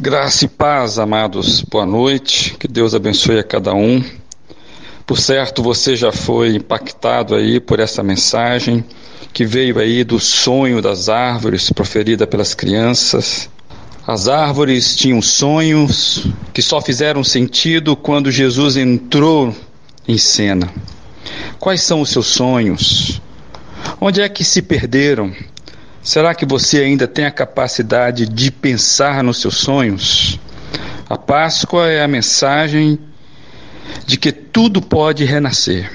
Graça e paz, amados, boa noite, que Deus abençoe a cada um. Por certo, você já foi impactado aí por essa mensagem que veio aí do sonho das árvores proferida pelas crianças. As árvores tinham sonhos que só fizeram sentido quando Jesus entrou em cena. Quais são os seus sonhos? Onde é que se perderam? Será que você ainda tem a capacidade de pensar nos seus sonhos? A Páscoa é a mensagem de que tudo pode renascer.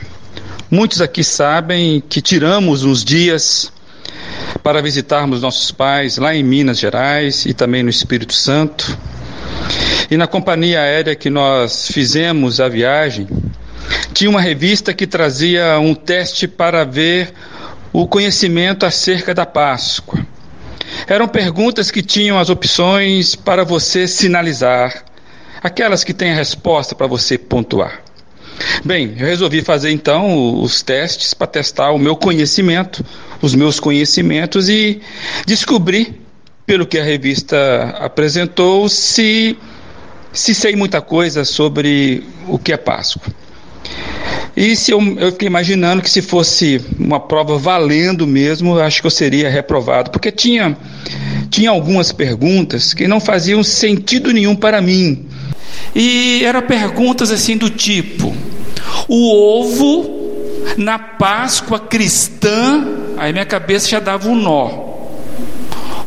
Muitos aqui sabem que tiramos uns dias para visitarmos nossos pais lá em Minas Gerais e também no Espírito Santo. E na companhia aérea que nós fizemos a viagem, tinha uma revista que trazia um teste para ver o conhecimento acerca da Páscoa. Eram perguntas que tinham as opções para você sinalizar, aquelas que têm a resposta para você pontuar. Bem, eu resolvi fazer então os testes para testar o meu conhecimento, os meus conhecimentos e descobrir, pelo que a revista apresentou, se, se sei muita coisa sobre o que é Páscoa. E se eu, eu fiquei imaginando que se fosse uma prova valendo mesmo, acho que eu seria reprovado, porque tinha, tinha algumas perguntas que não faziam sentido nenhum para mim. E eram perguntas assim do tipo: o ovo na Páscoa cristã, aí minha cabeça já dava um nó.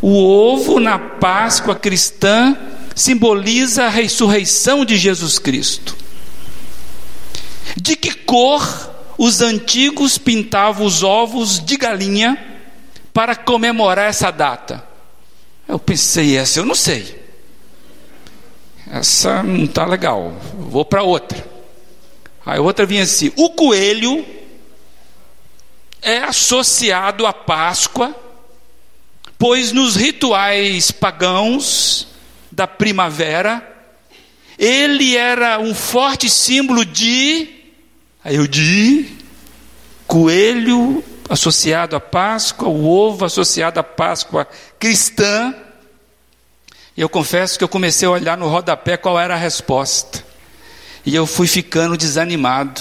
O ovo na Páscoa cristã simboliza a ressurreição de Jesus Cristo. De que cor os antigos pintavam os ovos de galinha para comemorar essa data? Eu pensei, essa eu não sei. Essa não está legal. Vou para outra. Aí outra vinha assim: o coelho é associado à Páscoa, pois nos rituais pagãos da primavera, ele era um forte símbolo de Aí eu de coelho associado à Páscoa, o ovo associado à Páscoa cristã. E eu confesso que eu comecei a olhar no rodapé qual era a resposta. E eu fui ficando desanimado,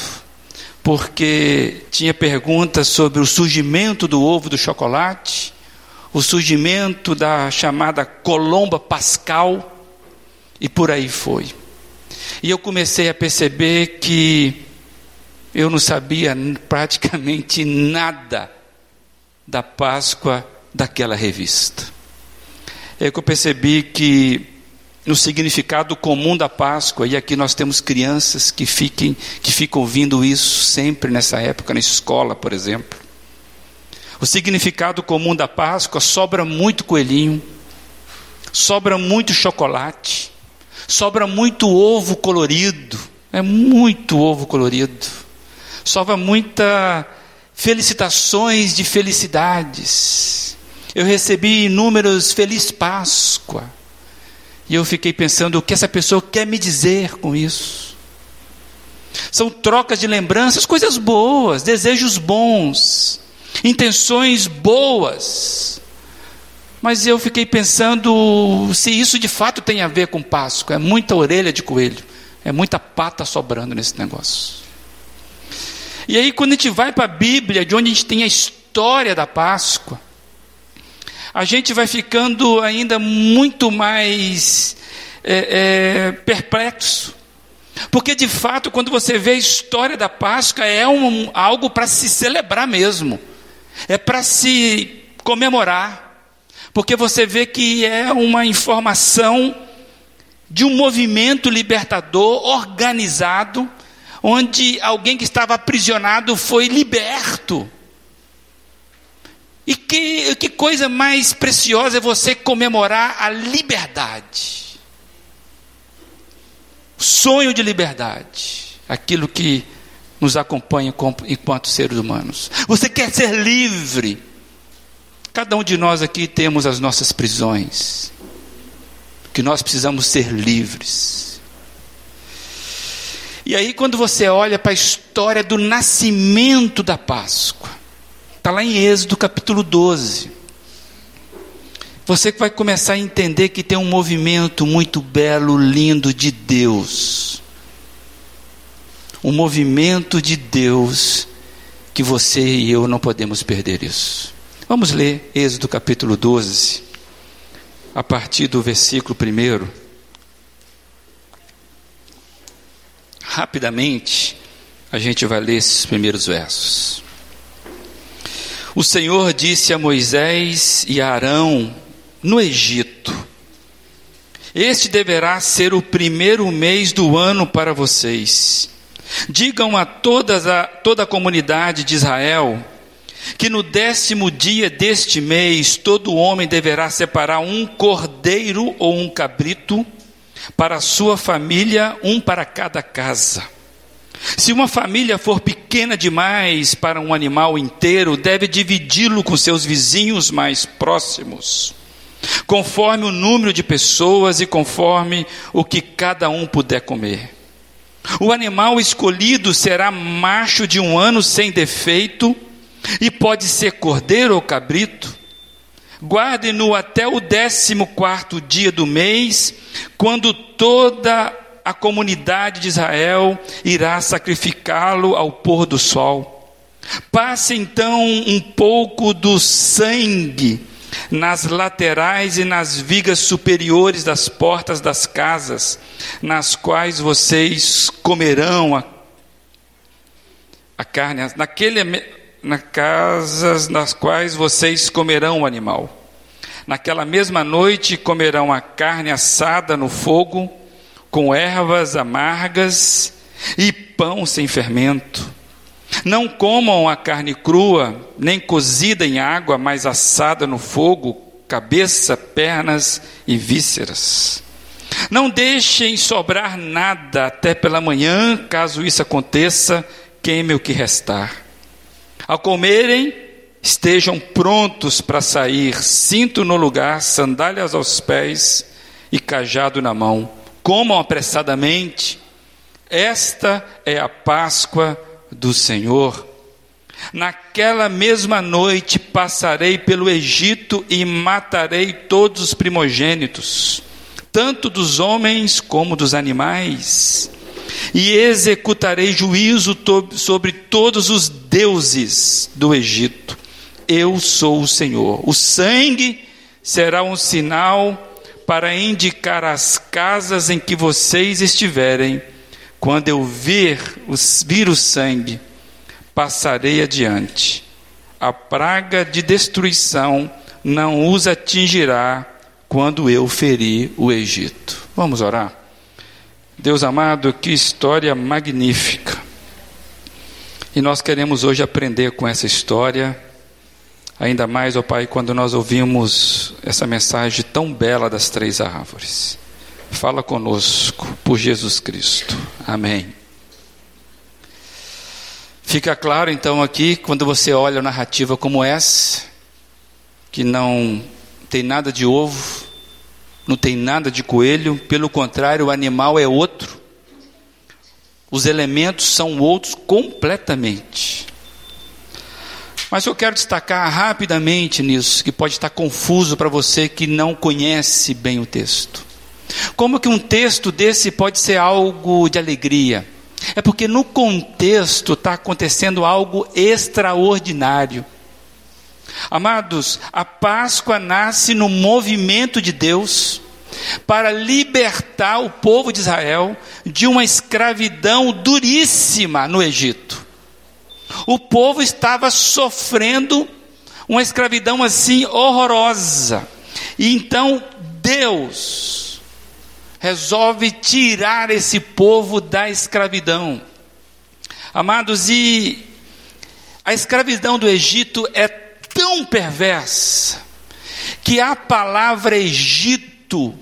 porque tinha perguntas sobre o surgimento do ovo do chocolate, o surgimento da chamada colomba pascal, e por aí foi. E eu comecei a perceber que eu não sabia praticamente nada da Páscoa daquela revista. É que eu percebi que no significado comum da Páscoa, e aqui nós temos crianças que, fiquem, que ficam ouvindo isso sempre nessa época, na escola, por exemplo. O significado comum da Páscoa sobra muito coelhinho, sobra muito chocolate, sobra muito ovo colorido, é muito ovo colorido sova muita felicitações de felicidades. Eu recebi inúmeros Feliz Páscoa. E eu fiquei pensando o que essa pessoa quer me dizer com isso. São trocas de lembranças, coisas boas, desejos bons, intenções boas. Mas eu fiquei pensando se isso de fato tem a ver com Páscoa. É muita orelha de coelho, é muita pata sobrando nesse negócio. E aí, quando a gente vai para a Bíblia, de onde a gente tem a história da Páscoa, a gente vai ficando ainda muito mais é, é, perplexo. Porque, de fato, quando você vê a história da Páscoa, é um, algo para se celebrar mesmo, é para se comemorar, porque você vê que é uma informação de um movimento libertador organizado onde alguém que estava aprisionado foi liberto. E que, que coisa mais preciosa é você comemorar a liberdade. O sonho de liberdade. Aquilo que nos acompanha enquanto seres humanos. Você quer ser livre. Cada um de nós aqui temos as nossas prisões. Que nós precisamos ser livres. E aí, quando você olha para a história do nascimento da Páscoa, está lá em Êxodo capítulo 12. você vai começar a entender que tem um movimento muito belo, lindo de Deus. Um movimento de Deus que você e eu não podemos perder isso. Vamos ler Êxodo capítulo 12, a partir do versículo 1. Rapidamente, a gente vai ler esses primeiros versos. O Senhor disse a Moisés e a Arão no Egito: Este deverá ser o primeiro mês do ano para vocês. Digam a, todas a toda a comunidade de Israel que no décimo dia deste mês todo homem deverá separar um cordeiro ou um cabrito para a sua família, um para cada casa. Se uma família for pequena demais para um animal inteiro, deve dividi-lo com seus vizinhos mais próximos, conforme o número de pessoas e conforme o que cada um puder comer. O animal escolhido será macho de um ano sem defeito, e pode ser cordeiro ou cabrito. Guardem-no até o décimo quarto dia do mês, quando toda a comunidade de Israel irá sacrificá-lo ao pôr do sol. Passe então um pouco do sangue nas laterais e nas vigas superiores das portas das casas, nas quais vocês comerão a, a carne, naquele, nas casas nas quais vocês comerão o animal. Naquela mesma noite comerão a carne assada no fogo, com ervas amargas e pão sem fermento. Não comam a carne crua, nem cozida em água, mas assada no fogo, cabeça, pernas e vísceras. Não deixem sobrar nada até pela manhã, caso isso aconteça, queime o que restar. Ao comerem, estejam prontos para sair, cinto no lugar, sandálias aos pés e cajado na mão comam apressadamente. Esta é a Páscoa do Senhor. Naquela mesma noite passarei pelo Egito e matarei todos os primogênitos, tanto dos homens como dos animais, e executarei juízo sobre todos os deuses do Egito. Eu sou o Senhor. O sangue será um sinal para indicar as casas em que vocês estiverem, quando eu vir, vir o sangue, passarei adiante. A praga de destruição não os atingirá quando eu ferir o Egito. Vamos orar? Deus amado, que história magnífica. E nós queremos hoje aprender com essa história Ainda mais, ó Pai, quando nós ouvimos essa mensagem tão bela das três árvores. Fala conosco por Jesus Cristo. Amém. Fica claro então aqui, quando você olha a narrativa como essa, que não tem nada de ovo, não tem nada de coelho, pelo contrário, o animal é outro. Os elementos são outros completamente. Mas eu quero destacar rapidamente nisso, que pode estar confuso para você que não conhece bem o texto. Como que um texto desse pode ser algo de alegria? É porque no contexto está acontecendo algo extraordinário. Amados, a Páscoa nasce no movimento de Deus para libertar o povo de Israel de uma escravidão duríssima no Egito. O povo estava sofrendo uma escravidão assim horrorosa. E então Deus resolve tirar esse povo da escravidão. Amados, e a escravidão do Egito é tão perversa que a palavra Egito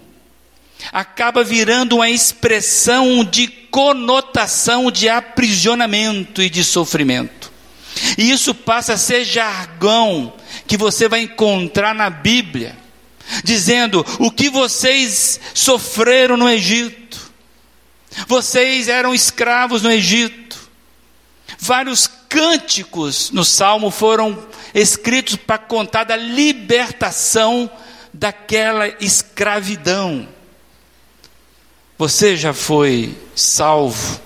acaba virando uma expressão de conotação de aprisionamento e de sofrimento. E isso passa a ser jargão que você vai encontrar na Bíblia, dizendo o que vocês sofreram no Egito. Vocês eram escravos no Egito. Vários cânticos no Salmo foram escritos para contar da libertação daquela escravidão. Você já foi salvo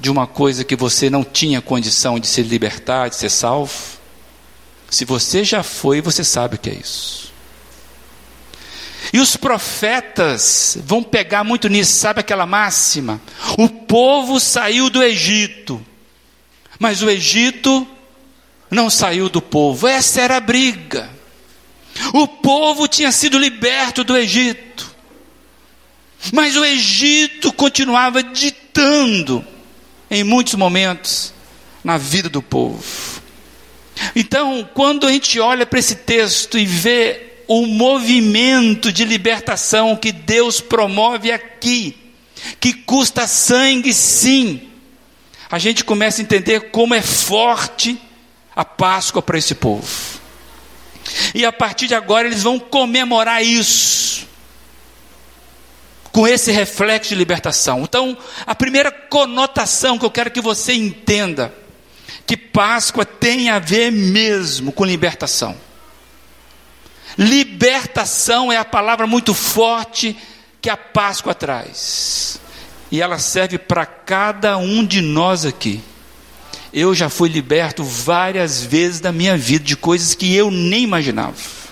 de uma coisa que você não tinha condição de se libertar, de ser salvo? Se você já foi, você sabe o que é isso. E os profetas vão pegar muito nisso, sabe aquela máxima? O povo saiu do Egito, mas o Egito não saiu do povo. Essa era a briga. O povo tinha sido liberto do Egito, mas o Egito continuava ditando, em muitos momentos, na vida do povo. Então, quando a gente olha para esse texto e vê o movimento de libertação que Deus promove aqui, que custa sangue sim, a gente começa a entender como é forte a Páscoa para esse povo. E a partir de agora eles vão comemorar isso, com esse reflexo de libertação. Então, a primeira conotação que eu quero que você entenda, que Páscoa tem a ver mesmo com libertação. Libertação é a palavra muito forte que a Páscoa traz. E ela serve para cada um de nós aqui. Eu já fui liberto várias vezes da minha vida de coisas que eu nem imaginava.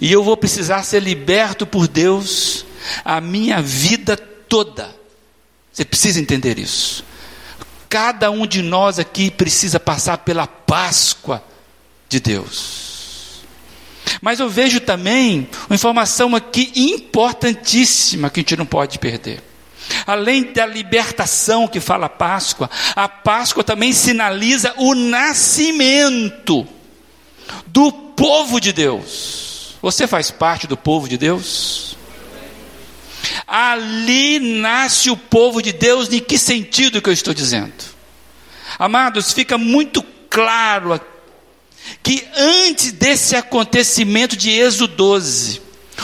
E eu vou precisar ser liberto por Deus a minha vida toda. Você precisa entender isso. Cada um de nós aqui precisa passar pela Páscoa de Deus. Mas eu vejo também uma informação aqui importantíssima que a gente não pode perder. Além da libertação que fala a Páscoa, a Páscoa também sinaliza o nascimento do povo de Deus. Você faz parte do povo de Deus? Ali nasce o povo de Deus, em que sentido que eu estou dizendo? Amados, fica muito claro que antes desse acontecimento de Êxodo 12,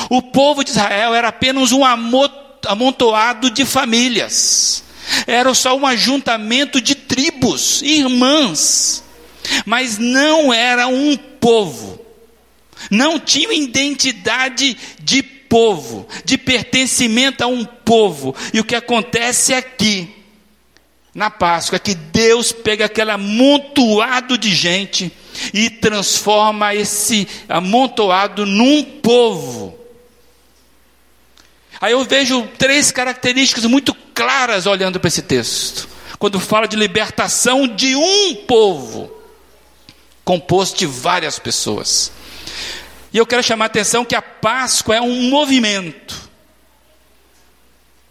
o povo de Israel era apenas um amontoado de famílias, era só um ajuntamento de tribos, irmãs, mas não era um povo, não tinha identidade de povo, de pertencimento a um povo, e o que acontece aqui, na Páscoa, é que Deus pega aquele amontoado de gente, e transforma esse amontoado num povo. Aí eu vejo três características muito claras olhando para esse texto. Quando fala de libertação de um povo, composto de várias pessoas. E eu quero chamar a atenção que a Páscoa é um movimento.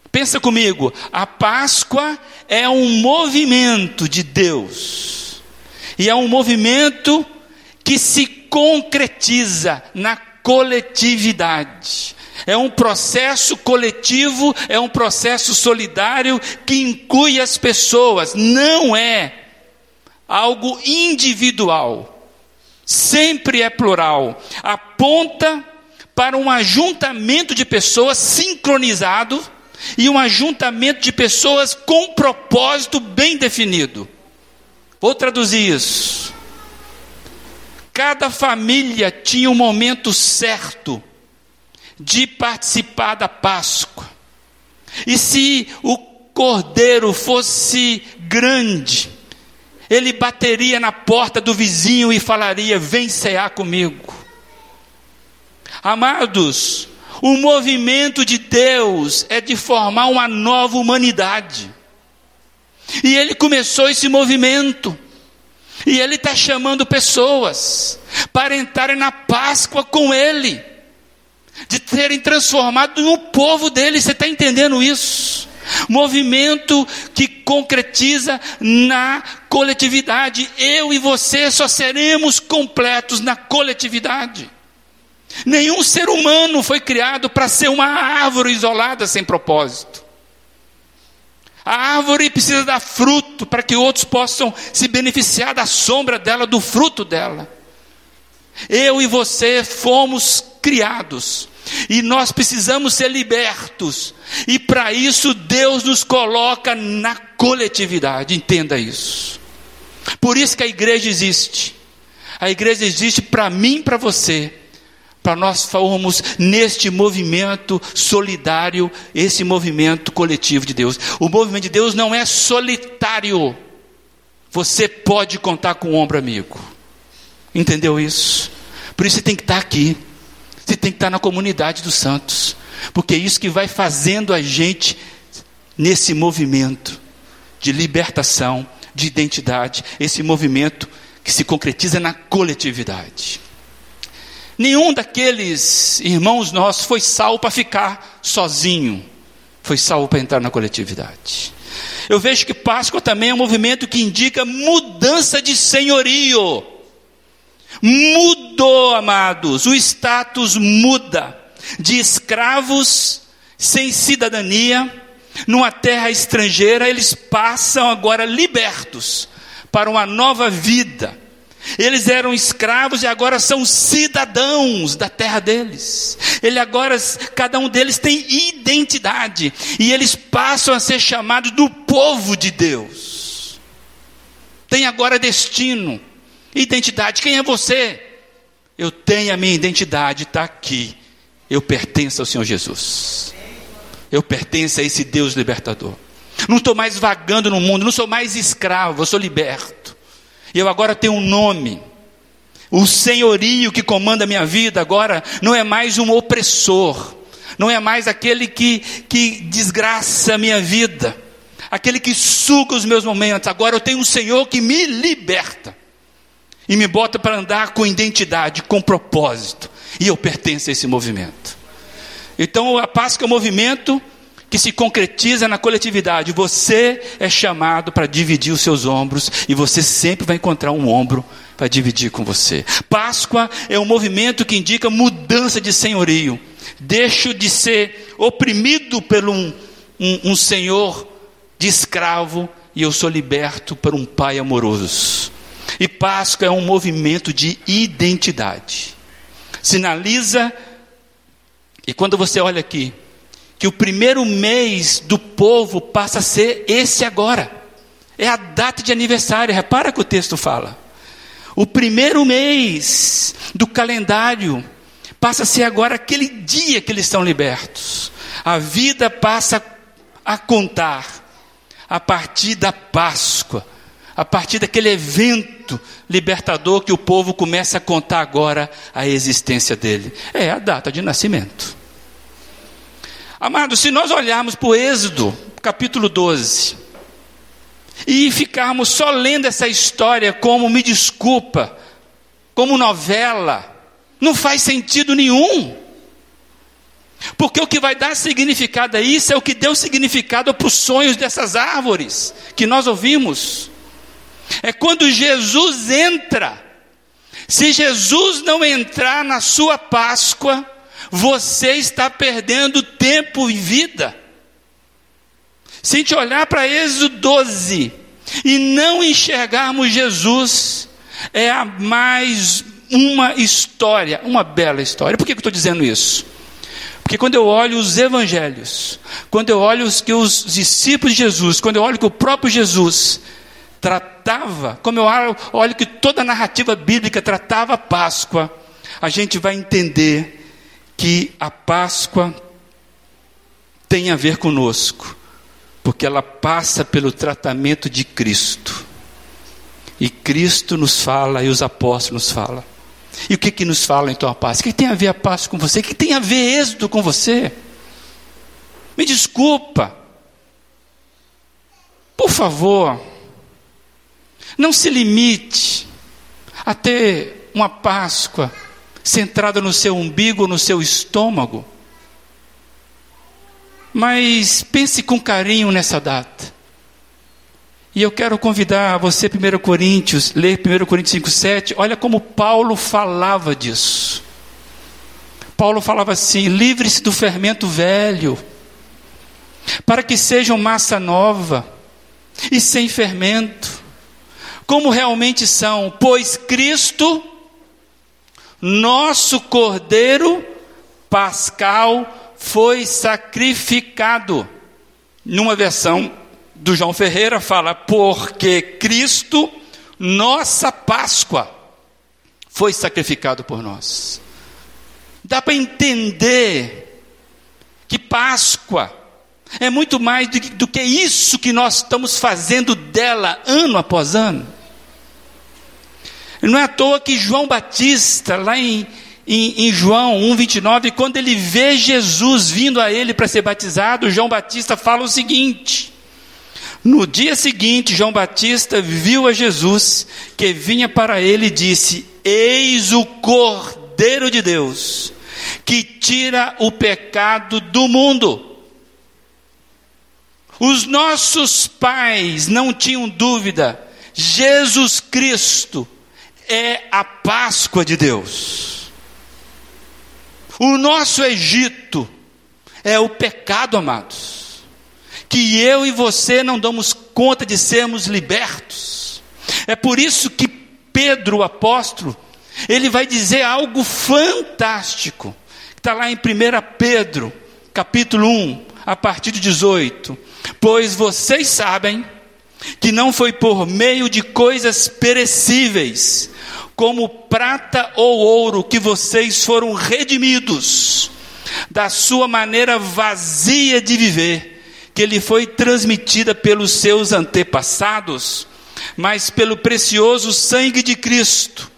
Pensa comigo, a Páscoa é um movimento de Deus e é um movimento que se concretiza na coletividade. É um processo coletivo, é um processo solidário que inclui as pessoas, não é algo individual. Sempre é plural. Aponta para um ajuntamento de pessoas sincronizado e um ajuntamento de pessoas com propósito bem definido. Vou traduzir isso. Cada família tinha um momento certo de participar da Páscoa. E se o cordeiro fosse grande, ele bateria na porta do vizinho e falaria: Vem cear comigo. Amados, o movimento de Deus é de formar uma nova humanidade. E ele começou esse movimento. E ele está chamando pessoas para entrarem na Páscoa com ele, de serem transformados no povo dele. Você está entendendo isso? Movimento que concretiza na coletividade. Eu e você só seremos completos na coletividade. Nenhum ser humano foi criado para ser uma árvore isolada sem propósito. A árvore precisa dar fruto para que outros possam se beneficiar da sombra dela, do fruto dela. Eu e você fomos criados e nós precisamos ser libertos, e para isso Deus nos coloca na coletividade, entenda isso. Por isso que a igreja existe. A igreja existe para mim e para você, para nós formos neste movimento solidário, esse movimento coletivo de Deus. O movimento de Deus não é solitário. Você pode contar com o ombro amigo. Entendeu isso? Por isso você tem que estar aqui. Você tem que estar na comunidade dos santos. Porque é isso que vai fazendo a gente nesse movimento de libertação, de identidade, esse movimento que se concretiza na coletividade. Nenhum daqueles irmãos nossos foi salvo para ficar sozinho, foi salvo para entrar na coletividade. Eu vejo que Páscoa também é um movimento que indica mudança de senhorio. Mudou, amados, o status muda de escravos sem cidadania, numa terra estrangeira, eles passam agora libertos para uma nova vida. Eles eram escravos e agora são cidadãos da terra deles. Ele agora, cada um deles tem identidade e eles passam a ser chamados do povo de Deus. Tem agora destino, identidade. Quem é você? Eu tenho a minha identidade, está aqui. Eu pertenço ao Senhor Jesus. Eu pertenço a esse Deus libertador. Não estou mais vagando no mundo, não sou mais escravo, eu sou liberto. E eu agora tenho um nome. O senhorio que comanda a minha vida agora não é mais um opressor, não é mais aquele que, que desgraça a minha vida, aquele que suga os meus momentos. Agora eu tenho um Senhor que me liberta e me bota para andar com identidade, com propósito, e eu pertenço a esse movimento. Então a Páscoa é um movimento que se concretiza na coletividade. Você é chamado para dividir os seus ombros e você sempre vai encontrar um ombro para dividir com você. Páscoa é um movimento que indica mudança de senhorio. Deixo de ser oprimido por um, um, um senhor de escravo e eu sou liberto por um pai amoroso. E Páscoa é um movimento de identidade. Sinaliza, e quando você olha aqui, que o primeiro mês do povo passa a ser esse agora. É a data de aniversário, repara que o texto fala. O primeiro mês do calendário passa a ser agora aquele dia que eles estão libertos. A vida passa a contar a partir da Páscoa, a partir daquele evento libertador que o povo começa a contar agora a existência dele. É a data de nascimento. Amado, se nós olharmos para o Êxodo, capítulo 12, e ficarmos só lendo essa história como me desculpa, como novela, não faz sentido nenhum. Porque o que vai dar significado a isso é o que deu significado para os sonhos dessas árvores que nós ouvimos. É quando Jesus entra. Se Jesus não entrar na sua Páscoa, você está perdendo tempo e vida. Se a gente olhar para Êxodo 12 e não enxergarmos Jesus, é a mais uma história, uma bela história. Por que eu estou dizendo isso? Porque quando eu olho os evangelhos, quando eu olho os que os discípulos de Jesus, quando eu olho que o próprio Jesus tratava, como eu olho que toda a narrativa bíblica tratava a Páscoa, a gente vai entender que a Páscoa tem a ver conosco, porque ela passa pelo tratamento de Cristo. E Cristo nos fala e os apóstolos nos falam. E o que, que nos fala então a paz? O que tem a ver a paz com você? O que tem a ver êxodo com você? Me desculpa. Por favor, não se limite a ter uma Páscoa centrada no seu umbigo, no seu estômago. Mas pense com carinho nessa data. E eu quero convidar você, 1 Coríntios, ler 1 Coríntios 5,7. Olha como Paulo falava disso. Paulo falava assim: livre-se do fermento velho, para que sejam massa nova e sem fermento, como realmente são, pois Cristo nosso cordeiro pascal foi sacrificado. Numa versão do João Ferreira fala, porque Cristo, nossa Páscoa, foi sacrificado por nós. Dá para entender que Páscoa é muito mais do que, do que isso que nós estamos fazendo dela ano após ano. Não é à toa que João Batista, lá em, em, em João 1,29, quando ele vê Jesus vindo a ele para ser batizado, João Batista fala o seguinte: no dia seguinte, João Batista viu a Jesus que vinha para ele e disse: Eis o Cordeiro de Deus, que tira o pecado do mundo. Os nossos pais não tinham dúvida, Jesus Cristo é a Páscoa de Deus. O nosso Egito é o pecado, amados, que eu e você não damos conta de sermos libertos. É por isso que Pedro, o apóstolo, ele vai dizer algo fantástico, está lá em 1 Pedro, capítulo 1, a partir de 18. Pois vocês sabem que não foi por meio de coisas perecíveis, como prata ou ouro, que vocês foram redimidos da sua maneira vazia de viver, que lhe foi transmitida pelos seus antepassados, mas pelo precioso sangue de Cristo,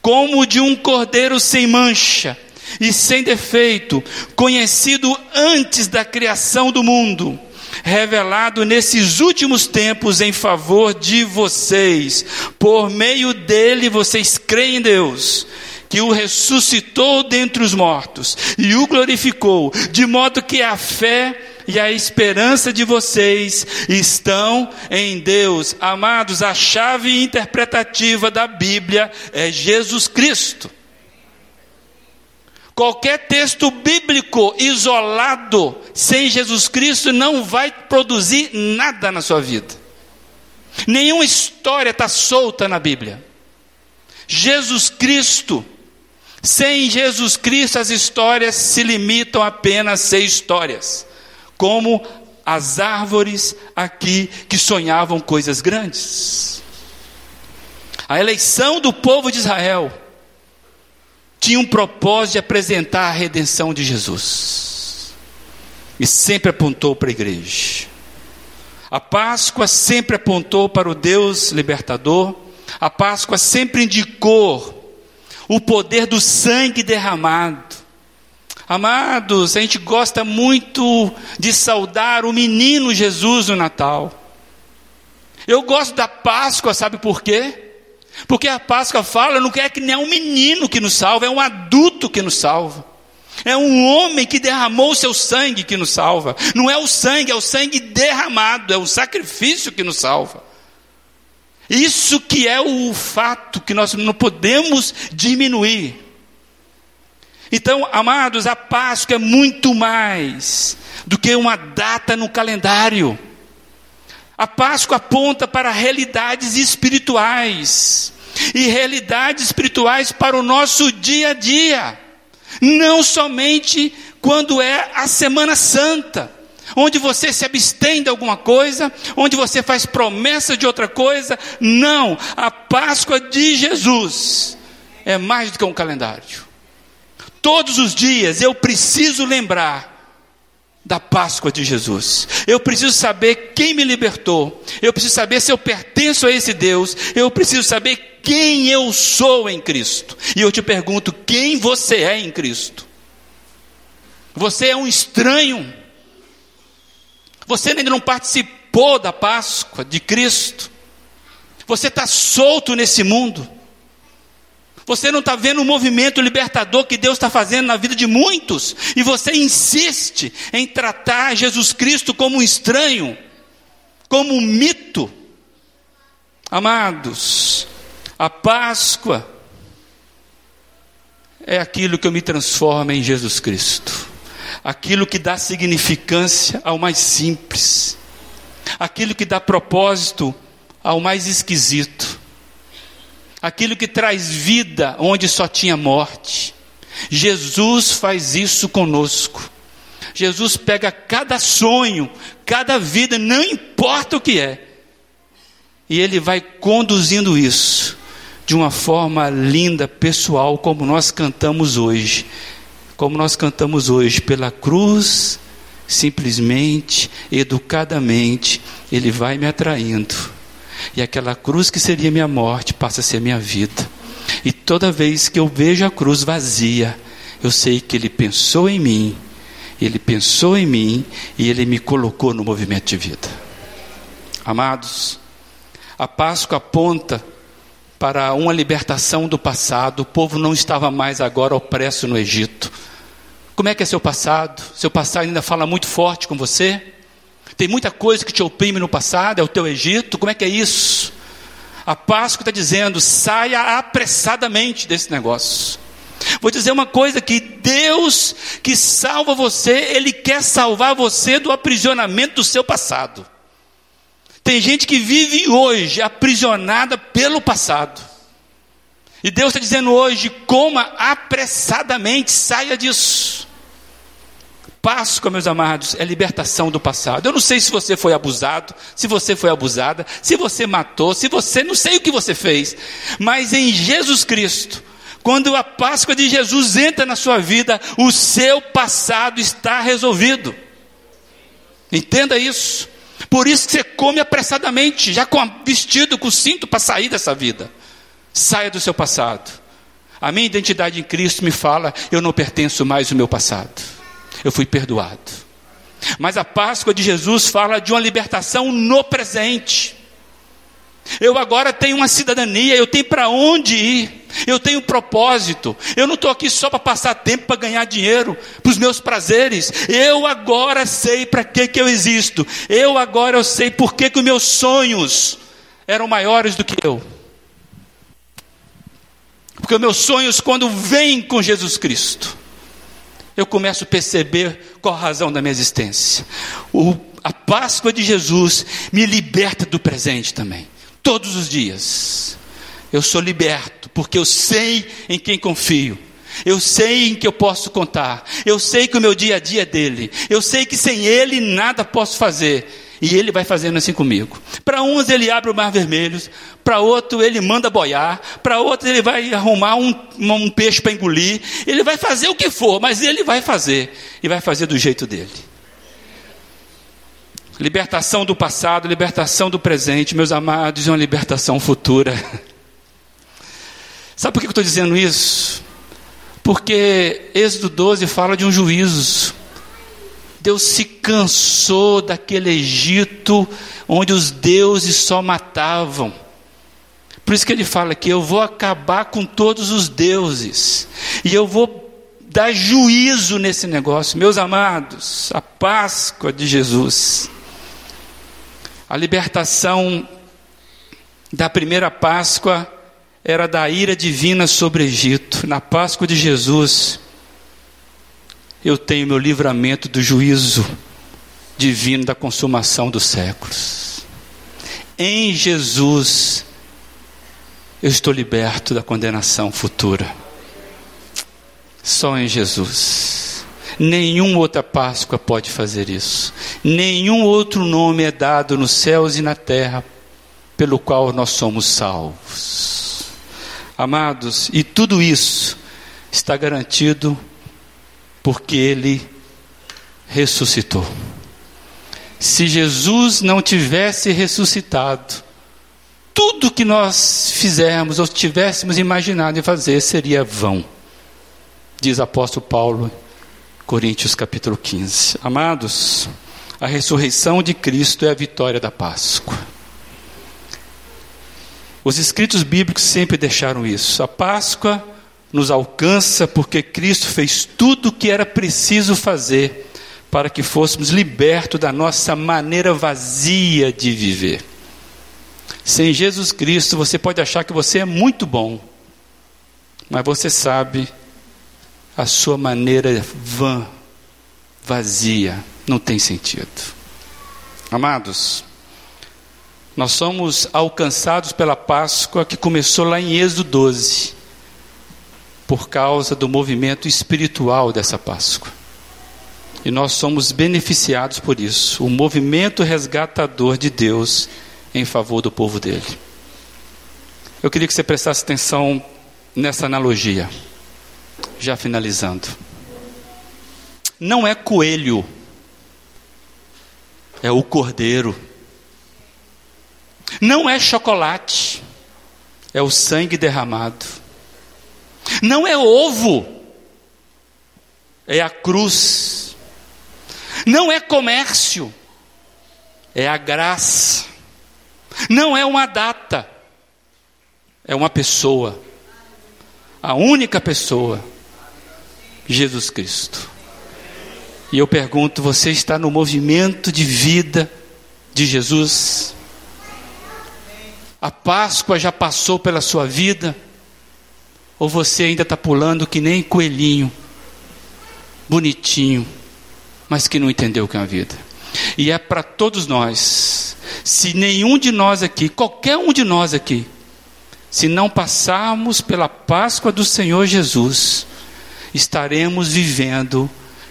como de um cordeiro sem mancha e sem defeito, conhecido antes da criação do mundo revelado nesses últimos tempos em favor de vocês. Por meio dele vocês creem em Deus, que o ressuscitou dentre os mortos e o glorificou, de modo que a fé e a esperança de vocês estão em Deus. Amados, a chave interpretativa da Bíblia é Jesus Cristo. Qualquer texto bíblico isolado, sem Jesus Cristo, não vai produzir nada na sua vida. Nenhuma história está solta na Bíblia. Jesus Cristo, sem Jesus Cristo, as histórias se limitam apenas a ser histórias, como as árvores aqui que sonhavam coisas grandes. A eleição do povo de Israel tinha um propósito de apresentar a redenção de Jesus. E sempre apontou para a igreja. A Páscoa sempre apontou para o Deus libertador. A Páscoa sempre indicou o poder do sangue derramado. Amados, a gente gosta muito de saudar o menino Jesus no Natal. Eu gosto da Páscoa, sabe por quê? Porque a Páscoa fala, não quer que nem é um menino que nos salva, é um adulto que nos salva. É um homem que derramou o seu sangue que nos salva. Não é o sangue, é o sangue derramado, é o sacrifício que nos salva. Isso que é o fato que nós não podemos diminuir. Então, amados, a Páscoa é muito mais do que uma data no calendário. A Páscoa aponta para realidades espirituais e realidades espirituais para o nosso dia a dia, não somente quando é a Semana Santa, onde você se abstém de alguma coisa, onde você faz promessa de outra coisa. Não, a Páscoa de Jesus é mais do que um calendário. Todos os dias eu preciso lembrar da Páscoa de Jesus. Eu preciso saber quem me libertou. Eu preciso saber se eu pertenço a esse Deus. Eu preciso saber quem eu sou em Cristo. E eu te pergunto: quem você é em Cristo? Você é um estranho. Você ainda não participou da Páscoa de Cristo. Você está solto nesse mundo. Você não está vendo o movimento libertador que Deus está fazendo na vida de muitos, e você insiste em tratar Jesus Cristo como um estranho, como um mito. Amados, a Páscoa é aquilo que eu me transformo em Jesus Cristo, aquilo que dá significância ao mais simples, aquilo que dá propósito ao mais esquisito aquilo que traz vida onde só tinha morte. Jesus faz isso conosco. Jesus pega cada sonho, cada vida, não importa o que é, e Ele vai conduzindo isso de uma forma linda, pessoal, como nós cantamos hoje. como nós cantamos hoje, pela cruz, simplesmente, educadamente, Ele vai me atraindo. E aquela cruz que seria minha morte passa a ser minha vida. E toda vez que eu vejo a cruz vazia, eu sei que Ele pensou em mim, Ele pensou em mim e Ele me colocou no movimento de vida. Amados, a Páscoa aponta para uma libertação do passado, o povo não estava mais agora opresso no Egito. Como é que é seu passado? Seu passado ainda fala muito forte com você? Tem muita coisa que te oprime no passado, é o teu Egito, como é que é isso? A Páscoa está dizendo: saia apressadamente desse negócio. Vou dizer uma coisa: que Deus que salva você, Ele quer salvar você do aprisionamento do seu passado. Tem gente que vive hoje aprisionada pelo passado. E Deus está dizendo hoje: coma apressadamente, saia disso. Páscoa, meus amados, é libertação do passado. Eu não sei se você foi abusado, se você foi abusada, se você matou, se você, não sei o que você fez, mas em Jesus Cristo, quando a Páscoa de Jesus entra na sua vida, o seu passado está resolvido. Entenda isso. Por isso que você come apressadamente, já com vestido, com cinto para sair dessa vida. Saia do seu passado. A minha identidade em Cristo me fala: eu não pertenço mais ao meu passado eu fui perdoado. Mas a Páscoa de Jesus fala de uma libertação no presente. Eu agora tenho uma cidadania, eu tenho para onde ir, eu tenho um propósito. Eu não estou aqui só para passar tempo para ganhar dinheiro, para os meus prazeres. Eu agora sei para que, que eu existo. Eu agora eu sei por que, que os meus sonhos eram maiores do que eu. Porque os meus sonhos, quando vêm com Jesus Cristo, eu começo a perceber qual a razão da minha existência. O, a Páscoa de Jesus me liberta do presente também, todos os dias. Eu sou liberto, porque eu sei em quem confio. Eu sei em que eu posso contar. Eu sei que o meu dia a dia é dele. Eu sei que sem ele nada posso fazer. E ele vai fazendo assim comigo. Para uns ele abre o mar vermelho, para outro ele manda boiar, para outro ele vai arrumar um, um peixe para engolir. Ele vai fazer o que for, mas ele vai fazer. E vai fazer do jeito dele. Libertação do passado, libertação do presente, meus amados, e uma libertação futura. Sabe por que eu estou dizendo isso? Porque Êxodo 12 fala de um juízo. Deus se cansou daquele Egito onde os deuses só matavam. Por isso que ele fala que eu vou acabar com todos os deuses e eu vou dar juízo nesse negócio. Meus amados, a Páscoa de Jesus, a libertação da primeira Páscoa era da ira divina sobre o Egito. Na Páscoa de Jesus, eu tenho meu livramento do juízo divino da consumação dos séculos. Em Jesus, eu estou liberto da condenação futura. Só em Jesus. Nenhuma outra Páscoa pode fazer isso. Nenhum outro nome é dado nos céus e na terra pelo qual nós somos salvos. Amados, e tudo isso está garantido porque ele ressuscitou. Se Jesus não tivesse ressuscitado, tudo que nós fizermos ou tivéssemos imaginado em fazer seria vão. Diz apóstolo Paulo, Coríntios capítulo 15. Amados, a ressurreição de Cristo é a vitória da Páscoa. Os escritos bíblicos sempre deixaram isso. A Páscoa nos alcança porque Cristo fez tudo o que era preciso fazer para que fôssemos libertos da nossa maneira vazia de viver. Sem Jesus Cristo, você pode achar que você é muito bom, mas você sabe a sua maneira vã, vazia, não tem sentido. Amados, nós somos alcançados pela Páscoa que começou lá em Êxodo 12 por causa do movimento espiritual dessa Páscoa. E nós somos beneficiados por isso, o movimento resgatador de Deus em favor do povo dele. Eu queria que você prestasse atenção nessa analogia, já finalizando. não é coelho, é o cordeiro. Não é chocolate, é o sangue derramado. Não é ovo, é a cruz. Não é comércio, é a graça. Não é uma data, é uma pessoa. A única pessoa, Jesus Cristo. E eu pergunto: você está no movimento de vida de Jesus? A Páscoa já passou pela sua vida? Ou você ainda está pulando que nem coelhinho, bonitinho, mas que não entendeu o que é a vida? E é para todos nós. Se nenhum de nós aqui, qualquer um de nós aqui, se não passarmos pela Páscoa do Senhor Jesus, estaremos vivendo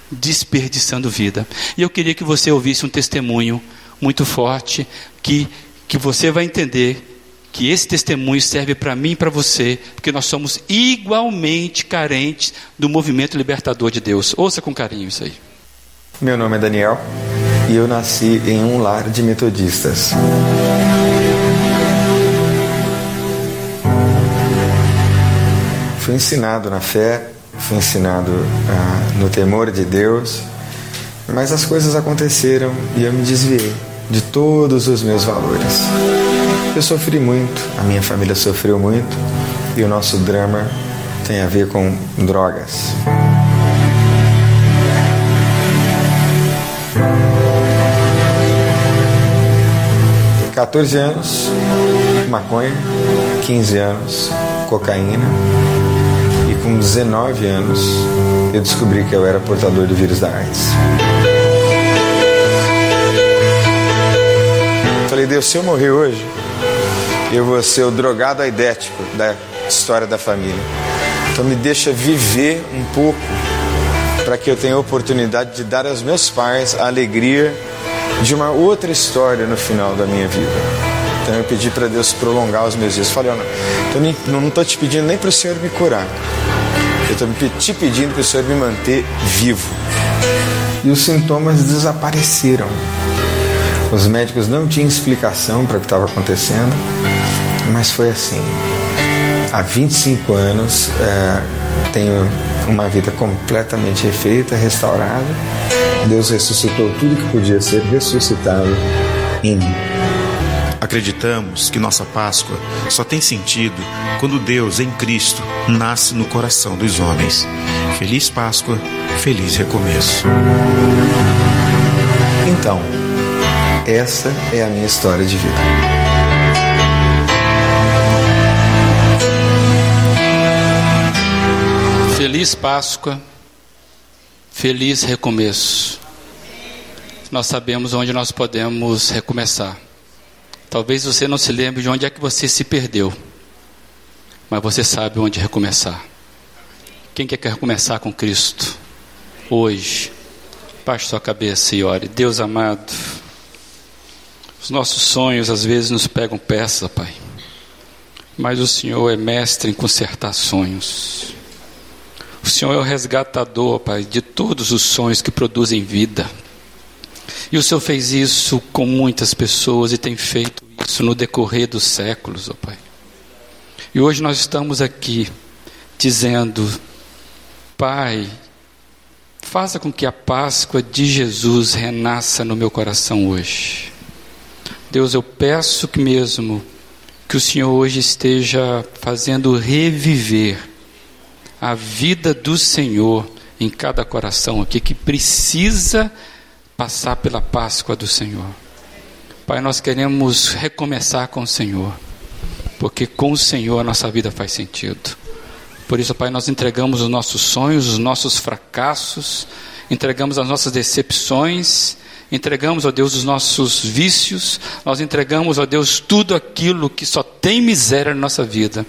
desperdiçando vida. E eu queria que você ouvisse um testemunho muito forte que que você vai entender que esse testemunho serve para mim e para você, porque nós somos igualmente carentes do movimento libertador de Deus. Ouça com carinho isso aí. Meu nome é Daniel e eu nasci em um lar de metodistas. Fui ensinado na fé, fui ensinado ah, no temor de Deus, mas as coisas aconteceram e eu me desviei de todos os meus valores. Eu sofri muito, a minha família sofreu muito e o nosso drama tem a ver com drogas. Quatorze anos, maconha, 15 anos, cocaína, e com 19 anos eu descobri que eu era portador do vírus da AIDS. Falei, Deus, se eu morrer hoje, eu vou ser o drogado aidético da história da família. Então me deixa viver um pouco para que eu tenha a oportunidade de dar aos meus pais a alegria de uma outra história no final da minha vida. Então eu pedi para Deus prolongar os meus dias. Falei, não estou te pedindo nem para o Senhor me curar. Eu estou te pedindo para o Senhor me manter vivo. E os sintomas desapareceram. Os médicos não tinham explicação para o que estava acontecendo, mas foi assim. Há 25 anos é, tenho uma vida completamente refeita, restaurada. Deus ressuscitou tudo que podia ser ressuscitado em mim. Acreditamos que nossa Páscoa só tem sentido quando Deus, em Cristo, nasce no coração dos homens. Feliz Páscoa, feliz recomeço. Então, essa é a minha história de vida. Feliz Páscoa, feliz recomeço. Nós sabemos onde nós podemos recomeçar. Talvez você não se lembre de onde é que você se perdeu, mas você sabe onde recomeçar. Quem quer recomeçar com Cristo? Hoje, baixe sua cabeça e ore. Deus amado. Os nossos sonhos às vezes nos pegam peça, Pai. Mas o Senhor é mestre em consertar sonhos. O Senhor é o resgatador, Pai, de todos os sonhos que produzem vida. E o Senhor fez isso com muitas pessoas e tem feito isso no decorrer dos séculos, ó Pai. E hoje nós estamos aqui dizendo, Pai, faça com que a Páscoa de Jesus renasça no meu coração hoje. Deus, eu peço que mesmo que o Senhor hoje esteja fazendo reviver a vida do Senhor em cada coração aqui que precisa passar pela Páscoa do Senhor. Pai, nós queremos recomeçar com o Senhor, porque com o Senhor a nossa vida faz sentido. Por isso, Pai, nós entregamos os nossos sonhos, os nossos fracassos, entregamos as nossas decepções, entregamos, ó Deus, os nossos vícios, nós entregamos, ó Deus, tudo aquilo que só tem miséria na nossa vida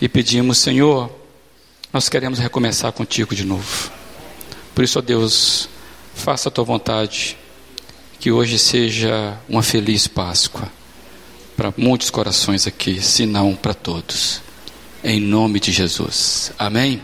e pedimos, Senhor, nós queremos recomeçar contigo de novo. Por isso, ó Deus, faça a tua vontade, que hoje seja uma feliz Páscoa para muitos corações aqui, se não para todos. Em nome de Jesus. Amém.